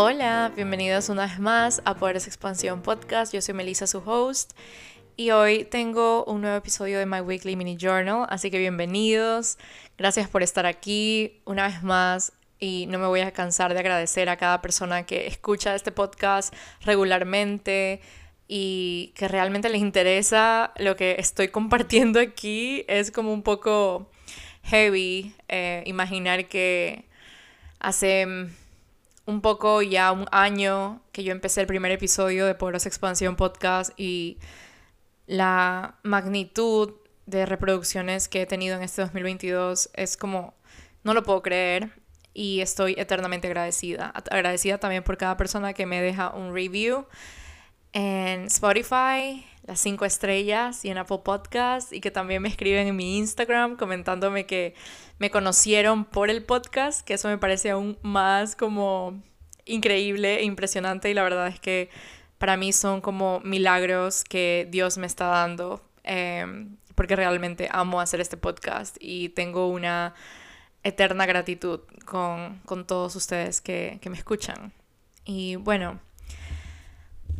Hola, bienvenidos una vez más a Poderes Expansión Podcast. Yo soy Melissa, su host, y hoy tengo un nuevo episodio de My Weekly Mini Journal, así que bienvenidos. Gracias por estar aquí una vez más y no me voy a cansar de agradecer a cada persona que escucha este podcast regularmente y que realmente les interesa lo que estoy compartiendo aquí. Es como un poco heavy eh, imaginar que hace un poco ya un año que yo empecé el primer episodio de Poderosa Expansión Podcast y la magnitud de reproducciones que he tenido en este 2022 es como, no lo puedo creer y estoy eternamente agradecida. Agradecida también por cada persona que me deja un review en Spotify, las cinco estrellas y en Apple Podcast y que también me escriben en mi Instagram comentándome que me conocieron por el podcast, que eso me parece aún más como increíble e impresionante y la verdad es que para mí son como milagros que Dios me está dando em, porque realmente amo hacer este podcast y tengo una eterna gratitud con, todos ustedes que, me escuchan. Y bueno,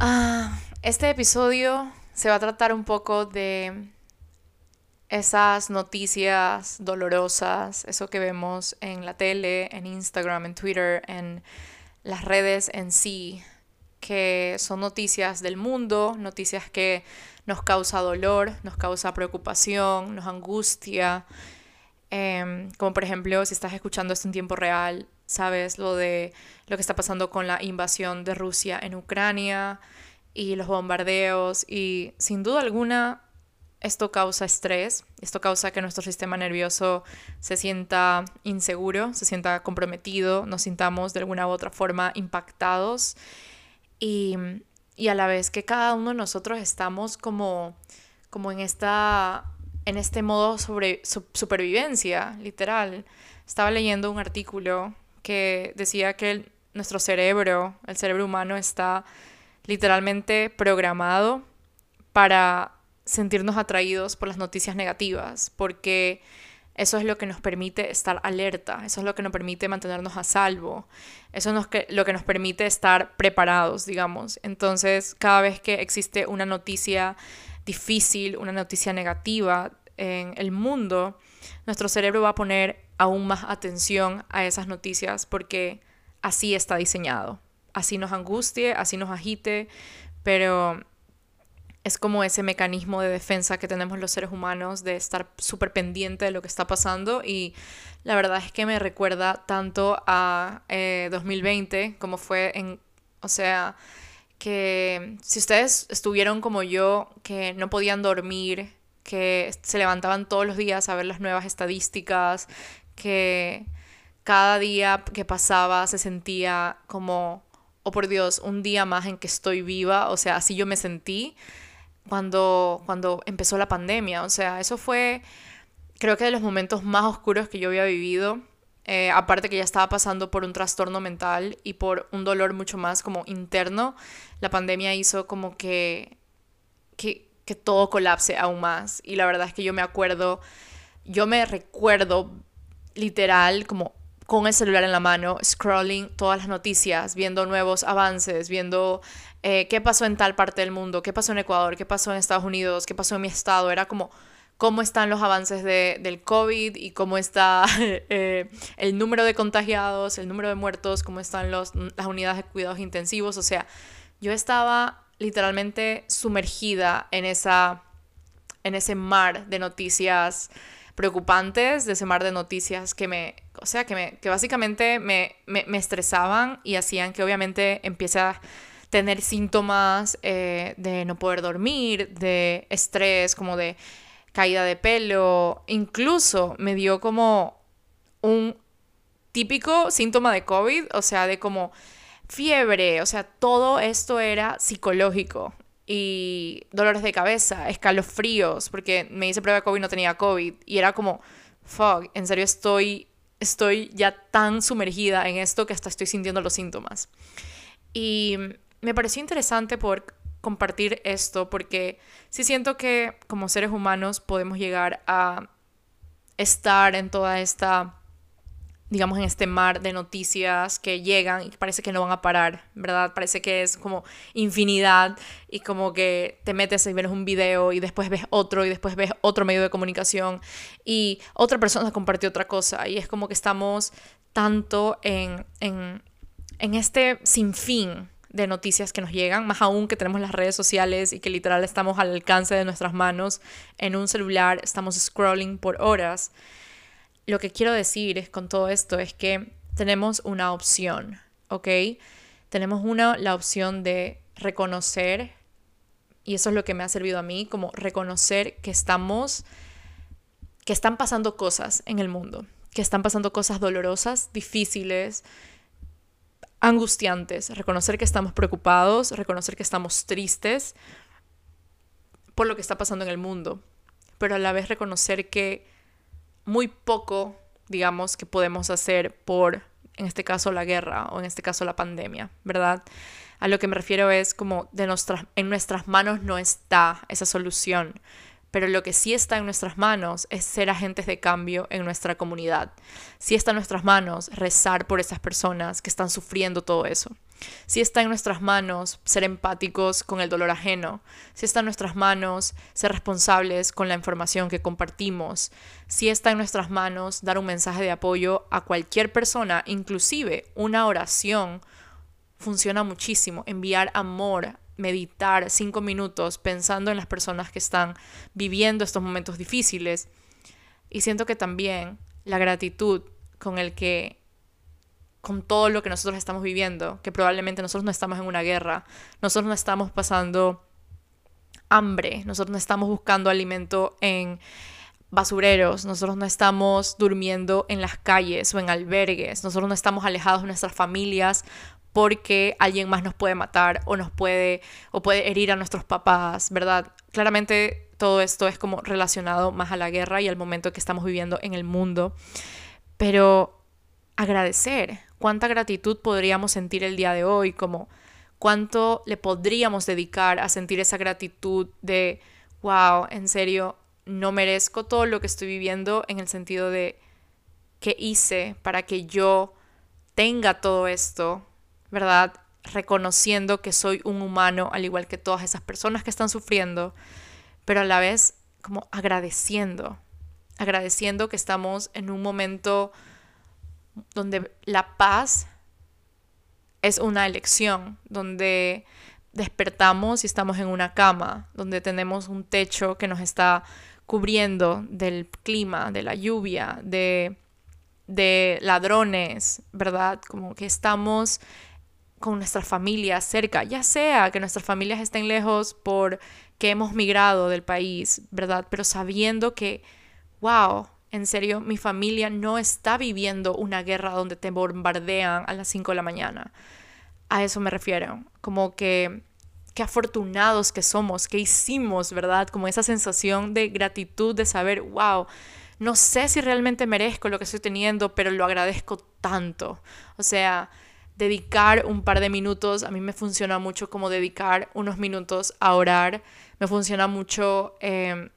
ah, este episodio se va a tratar un poco de esas noticias dolorosas, eso que vemos en la tele, en Instagram, en Twitter, en las redes en sí, que son noticias del mundo, noticias que nos causa dolor, nos causa preocupación, nos angustia. Em, como por ejemplo, si estás escuchando esto en tiempo real, sabes lo de lo que está pasando con la invasión de Rusia en Ucrania y los bombardeos y sin duda alguna esto causa estrés, esto causa que nuestro sistema nervioso se sienta inseguro, se sienta comprometido, nos sintamos de alguna u otra forma impactados y, a la vez que cada uno de nosotros estamos como, como en, esta, en este modo sobre supervivencia, literal. Estaba leyendo un artículo que decía que nuestro cerebro, el cerebro humano, está literalmente programado para sentirnos atraídos por las noticias negativas, porque eso es lo que nos permite estar alerta, eso es lo que nos permite mantenernos a salvo, eso es lo que nos permite estar preparados, digamos. Entonces, cada vez que existe una noticia difícil, una noticia negativa en el mundo, nuestro cerebro va a poner aún más atención a esas noticias porque así está diseñado. Así nos angustie, así nos agite, pero es como ese mecanismo de defensa que tenemos los seres humanos de estar súper pendiente de lo que está pasando y la verdad es que me recuerda tanto a 2020 eh, como fue en, o sea, que si ustedes estuvieron como yo, que no podían dormir, que se levantaban todos los días a ver las nuevas estadísticas, que cada día que pasaba se sentía como, oh por Dios, un día más en que estoy viva, o sea, así yo me sentí cuando, cuando empezó la pandemia. O sea, eso fue, creo que de los momentos más oscuros que yo había vivido. Eh, aparte que ya estaba pasando por un trastorno mental y por un dolor mucho más como interno, la pandemia hizo como que, que, que todo colapse aún más. Y la verdad es que yo me acuerdo, yo me recuerdo literal como con el celular en la mano, scrolling todas las noticias, viendo nuevos avances, viendo eh, qué pasó en tal parte del mundo, qué pasó en Ecuador, qué pasó en Estados Unidos, qué pasó en mi estado. Era como cómo están los avances de, del COVID y cómo está eh, el número de contagiados, el número de muertos, cómo están los, las unidades de cuidados intensivos. O sea, yo estaba literalmente sumergida en, esa, en ese mar de noticias preocupantes, de ese mar de noticias que me, o sea, que, me, que básicamente me, me, me estresaban y hacían que obviamente empiece a tener síntomas eh, de no poder dormir, de estrés, como de caída de pelo, incluso me dio como un típico síntoma de COVID, o sea, de como fiebre, o sea, todo esto era psicológico y dolores de cabeza, escalofríos, porque me hice prueba de COVID y no tenía COVID y era como, fuck, en serio estoy, estoy ya tan sumergida en esto que hasta estoy sintiendo los síntomas. Y me pareció interesante poder compartir esto porque sí siento que como seres humanos podemos llegar a estar en toda esta digamos, en este mar de noticias que llegan y parece que no van a parar, ¿verdad? Parece que es como infinidad y como que te metes y ves un video y después ves otro y después ves otro medio de comunicación y otra persona compartió otra cosa. Y es como que estamos tanto en, en, en este sinfín de noticias que nos llegan, más aún que tenemos las redes sociales y que literal estamos al alcance de nuestras manos. En un celular, estamos scrolling por horas lo que quiero decir con todo esto es que tenemos una opción, ¿ok? Tenemos una, la opción de reconocer, y eso es lo que me ha servido a mí, como reconocer que estamos, que están pasando cosas en el mundo, que están pasando cosas dolorosas, difíciles, angustiantes, reconocer que estamos preocupados, reconocer que estamos tristes por lo que está pasando en el mundo, pero a la vez reconocer que muy poco, digamos, que podemos hacer por, en este caso, la guerra o en este caso, la pandemia, ¿verdad? A lo que me refiero es como de nuestras, en nuestras manos no está esa solución, pero lo que sí está en nuestras manos es ser agentes de cambio en nuestra comunidad. Sí está en nuestras manos rezar por esas personas que están sufriendo todo eso. Si está en nuestras manos ser empáticos con el dolor ajeno, si está en nuestras manos ser responsables con la información que compartimos, si está en nuestras manos dar un mensaje de apoyo a cualquier persona, inclusive una oración, funciona muchísimo. Enviar amor, meditar cinco minutos pensando en las personas que están viviendo estos momentos difíciles. Y siento que también la gratitud con el que con todo lo que nosotros estamos viviendo, que probablemente nosotros no estamos en una guerra, nosotros no estamos pasando hambre, nosotros no estamos buscando alimento en basureros, nosotros no estamos durmiendo en las calles o en albergues, nosotros no estamos alejados de nuestras familias porque alguien más nos puede matar o nos puede o puede herir a nuestros papás, ¿verdad? Claramente todo esto es como relacionado más a la guerra y al momento que estamos viviendo en el mundo, pero agradecer, cuánta gratitud podríamos sentir el día de hoy, como cuánto le podríamos dedicar a sentir esa gratitud de, wow, en serio, no merezco todo lo que estoy viviendo en el sentido de qué hice para que yo tenga todo esto, ¿verdad? Reconociendo que soy un humano al igual que todas esas personas que están sufriendo, pero a la vez como agradeciendo, agradeciendo que estamos en un momento donde la paz es una elección, donde despertamos y estamos en una cama, donde tenemos un techo que nos está cubriendo del clima, de la lluvia, de, de ladrones, ¿verdad? Como que estamos con nuestras familias cerca, ya sea que nuestras familias estén lejos por que hemos migrado del país, ¿verdad? Pero sabiendo que, wow, en serio, mi familia no está viviendo una guerra donde te bombardean a las 5 de la mañana. A eso me refiero. Como que qué afortunados que somos, que hicimos, ¿verdad? Como esa sensación de gratitud, de saber, wow, no sé si realmente merezco lo que estoy teniendo, pero lo agradezco tanto. O sea, dedicar un par de minutos, a mí me funciona mucho como dedicar unos minutos a orar, me funciona mucho eh,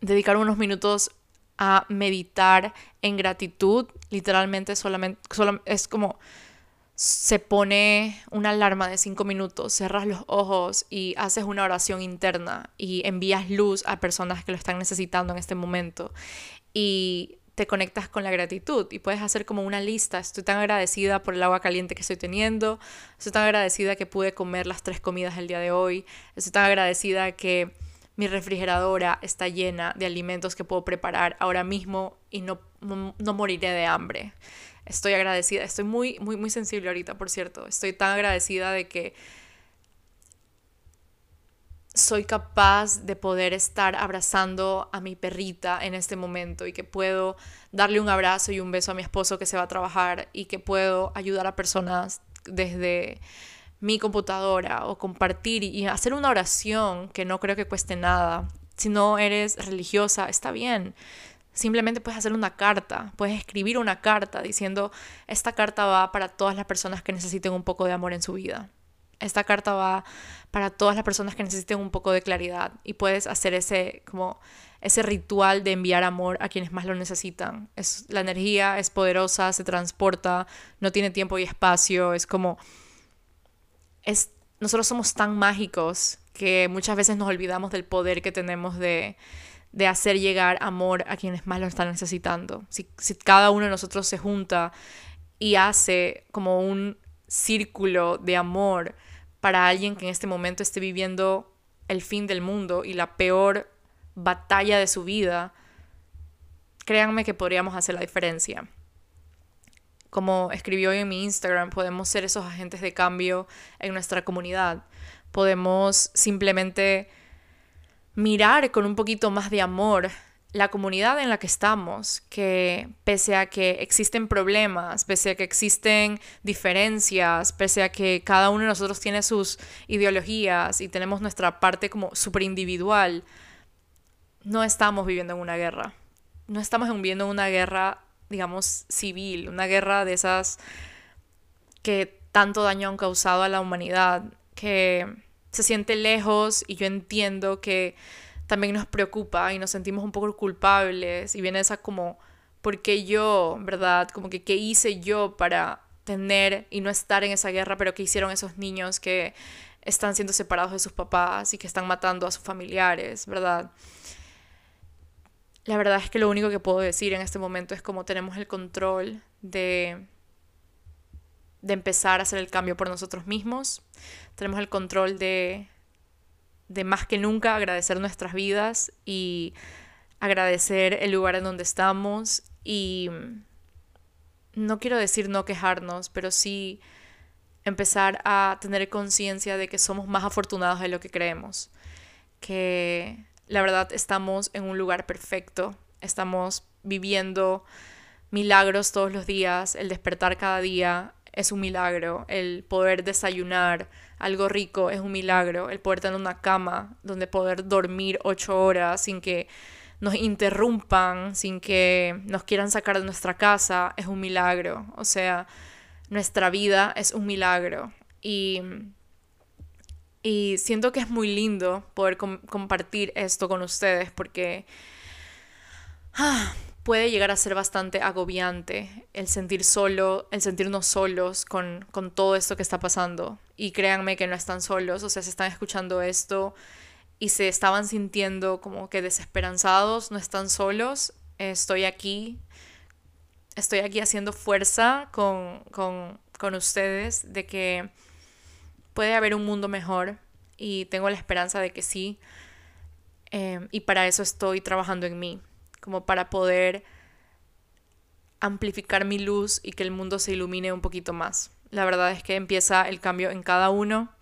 dedicar unos minutos a meditar en gratitud, literalmente solamente es como se pone una alarma de cinco minutos, cerras los ojos y haces una oración interna y envías luz a personas que lo están necesitando en este momento y te conectas con la gratitud y puedes hacer como una lista. Estoy tan agradecida por el agua caliente que estoy teniendo, estoy tan agradecida que pude comer las tres comidas el día de hoy, estoy tan agradecida que mi refrigeradora está llena de alimentos que puedo preparar ahora mismo y no, no, moriré de hambre. Estoy agradecida, estoy muy, muy, muy sensible ahorita, por cierto. Estoy tan agradecida de que soy capaz de poder estar abrazando a mi perrita en este momento y que puedo darle un abrazo y un beso a mi esposo que se va a trabajar y que puedo ayudar a personas desde mi computadora o compartir y hacer una oración que no creo que cueste nada. Si no eres religiosa, está bien. Simplemente puedes hacer una carta, puedes escribir una carta diciendo, esta carta va para todas las personas que necesiten un poco de amor en su vida. Esta carta va para todas las personas que necesiten un poco de claridad y puedes hacer ese como ese ritual de enviar amor a quienes más lo necesitan. Es, la energía es poderosa, se transporta, no tiene tiempo y espacio, es como... Es, nosotros somos tan mágicos que muchas veces nos olvidamos del poder que tenemos de, de hacer llegar amor a quienes más lo están necesitando. Si, si cada uno de nosotros se junta y hace como un círculo de amor para alguien que en este momento esté viviendo el fin del mundo y la peor batalla de su vida, créanme que podríamos hacer la diferencia. Como escribió hoy en mi Instagram, podemos ser esos agentes de cambio en nuestra comunidad. Podemos simplemente mirar con un poquito más de amor la comunidad en la que estamos, que pese a que existen problemas, pese a que existen diferencias, pese a que cada uno de nosotros tiene sus ideologías y tenemos nuestra parte como súper individual, no estamos viviendo en una guerra. No estamos viviendo en una guerra, digamos, civil, una guerra de esas que tanto daño han causado a la humanidad, que se siente lejos y yo entiendo que también nos preocupa y nos sentimos un poco culpables y viene esa como, ¿por qué yo, verdad? Como que, ¿qué hice yo para tener y no estar en esa guerra, pero qué hicieron esos niños que están siendo separados de sus papás y que están matando a sus familiares, ¿verdad? La verdad es que lo único que puedo decir en este momento es como tenemos el control de, de empezar a hacer el cambio por nosotros mismos. Tenemos el control de, de más que nunca agradecer nuestras vidas y agradecer el lugar en donde estamos y no quiero decir no quejarnos, pero sí empezar a tener conciencia de que somos más afortunados de lo que creemos, que la verdad estamos en un lugar perfecto, estamos viviendo milagros todos los días, el despertar cada día es un milagro, el poder desayunar algo rico es un milagro, el poder tener una cama donde poder dormir ocho horas sin que nos interrumpan, sin que nos quieran sacar de nuestra casa, es un milagro. O sea, nuestra vida es un milagro. Y y siento que es muy lindo poder compartir esto con ustedes porque ah, puede llegar a ser bastante agobiante el sentir solo, el sentirnos solos con, con todo esto que está pasando. Y créanme que no están solos, o sea, se están escuchando esto y se estaban sintiendo como que desesperanzados, no están solos, estoy aquí, estoy aquí haciendo fuerza con, con, con ustedes de que puede haber un mundo mejor y tengo la esperanza de que sí. Em, y para eso estoy trabajando en mí, como para poder amplificar mi luz y que el mundo se ilumine un poquito más. La verdad es que empieza el cambio en cada uno.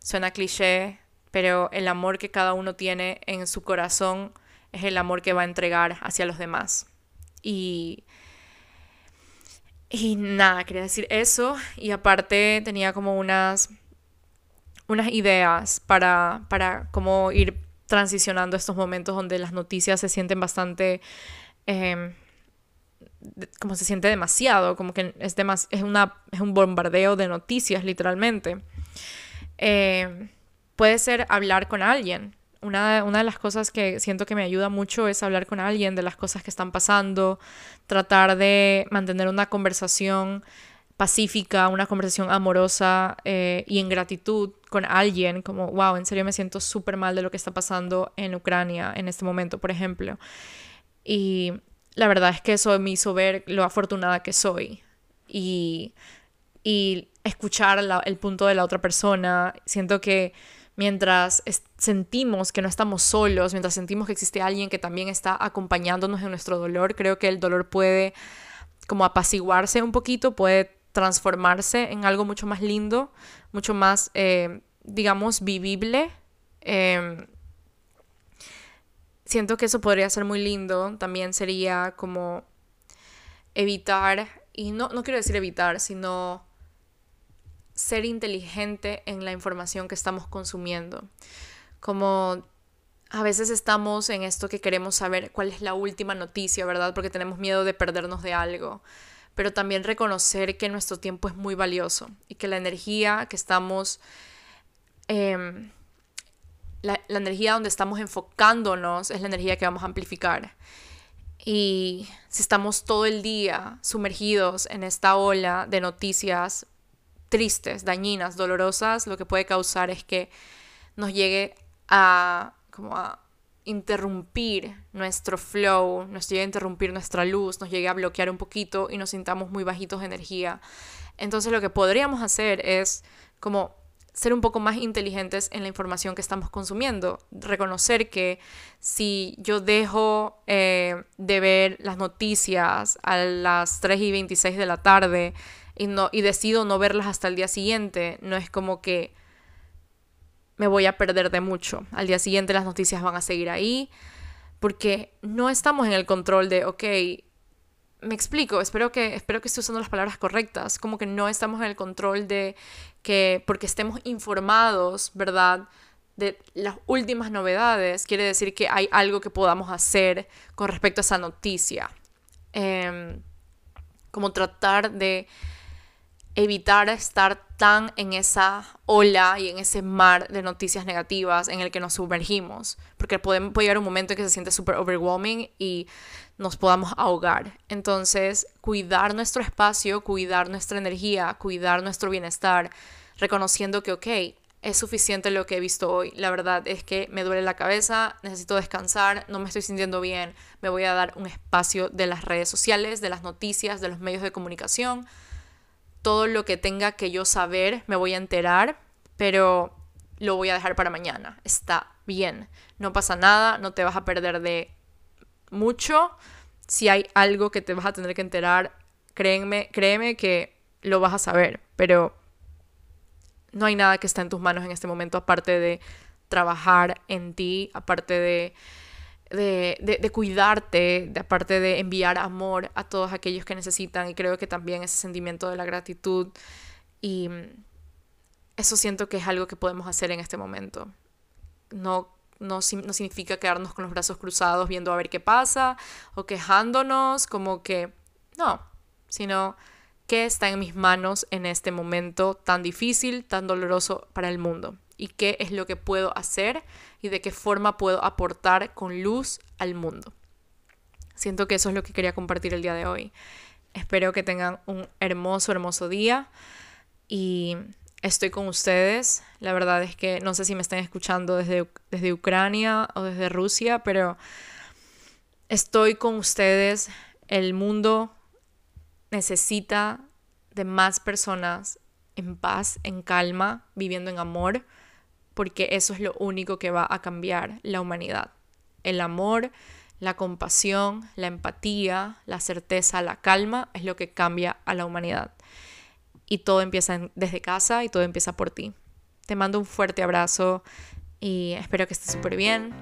Suena cliché, pero el amor que cada uno tiene en su corazón es el amor que va a entregar hacia los demás. Y y nada, quería decir eso. Y aparte tenía como unas unas ideas para, para cómo ir transicionando estos momentos donde las noticias se sienten bastante... Em, como se siente demasiado, como que es, es, una, es un bombardeo de noticias literalmente. Em, puede ser hablar con alguien. Una, una, de las cosas que siento que me ayuda mucho es hablar con alguien de las cosas que están pasando, tratar de mantener una conversación pacífica, una conversación amorosa eh, y en gratitud con alguien, como, wow, en serio me siento súper mal de lo que está pasando en Ucrania en este momento, por ejemplo. Y la verdad es que eso me hizo ver lo afortunada que soy y, y escuchar el punto de la otra persona. Siento que mientras sentimos que no estamos solos, mientras sentimos que existe alguien que también está acompañándonos en nuestro dolor, creo que el dolor puede como apaciguarse un poquito, puede transformarse en algo mucho más lindo, mucho más, eh, digamos, vivible. Em, siento que eso podría ser muy lindo. También sería como evitar, y no, no quiero decir evitar, sino ser inteligente en la información que estamos consumiendo. Como a veces estamos en esto que queremos saber cuál es la última noticia, ¿verdad? Porque tenemos miedo de perdernos de algo pero también reconocer que nuestro tiempo es muy valioso y que la energía que estamos em, la, la energía donde estamos enfocándonos es la energía que vamos a amplificar. Y si estamos todo el día sumergidos en esta ola de noticias tristes, dañinas, dolorosas, lo que puede causar es que nos llegue a como a interrumpir nuestro flow, nos llegue a interrumpir nuestra luz, nos llegue a bloquear un poquito y nos sintamos muy bajitos de energía. Entonces lo que podríamos hacer es como ser un poco más inteligentes en la información que estamos consumiendo. Reconocer que si yo dejo eh, de ver las noticias a las 3 y 26 de la tarde y, no, y decido no verlas hasta el día siguiente, no es como que me voy a perder de mucho. Al día siguiente las noticias van a seguir ahí porque no estamos en el control de, ok, me explico, espero que, espero que esté usando las palabras correctas, como que no estamos en el control de que porque estemos informados, ¿verdad? De las últimas novedades, quiere decir que hay algo que podamos hacer con respecto a esa noticia. Em, como tratar de evitar estar tan en esa ola y en ese mar de noticias negativas en el que nos sumergimos, porque puede, puede llegar un momento en que se siente súper overwhelming y nos podamos ahogar. Entonces, cuidar nuestro espacio, cuidar nuestra energía, cuidar nuestro bienestar, reconociendo que, ok, es suficiente lo que he visto hoy. La verdad es que me duele la cabeza, necesito descansar, no me estoy sintiendo bien. Me voy a dar un espacio de las redes sociales, de las noticias, de los medios de comunicación todo lo que tenga que yo saber me voy a enterar, pero lo voy a dejar para mañana. Está bien, no pasa nada, no te vas a perder de mucho. Si hay algo que te vas a tener que enterar, créeme, créeme que lo vas a saber, pero no hay nada que está en tus manos en este momento aparte de trabajar en ti, aparte de de, cuidarte, de aparte de enviar amor a todos aquellos que necesitan. Y creo que también ese sentimiento de la gratitud y mm, eso siento que es algo que podemos hacer en este momento. No, no, no significa quedarnos con los brazos cruzados viendo a ver qué pasa o quejándonos, como que no, sino qué está en mis manos en este momento tan difícil, tan doloroso para el mundo y qué es lo que puedo hacer y de qué forma puedo aportar con luz al mundo. Siento que eso es lo que quería compartir el día de hoy. Espero que tengan un hermoso, hermoso día y estoy con ustedes. La verdad es que no sé si me están escuchando desde, desde Ucrania o desde Rusia, pero estoy con ustedes. El mundo necesita de más personas en paz, en calma, viviendo en amor porque eso es lo único que va a cambiar la humanidad. El amor, la compasión, la empatía, la certeza, la calma es lo que cambia a la humanidad. Y todo empieza desde casa y todo empieza por ti. Te mando un fuerte abrazo y espero que estés súper bien.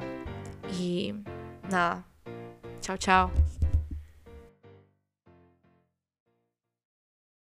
Y nada, chao, chao.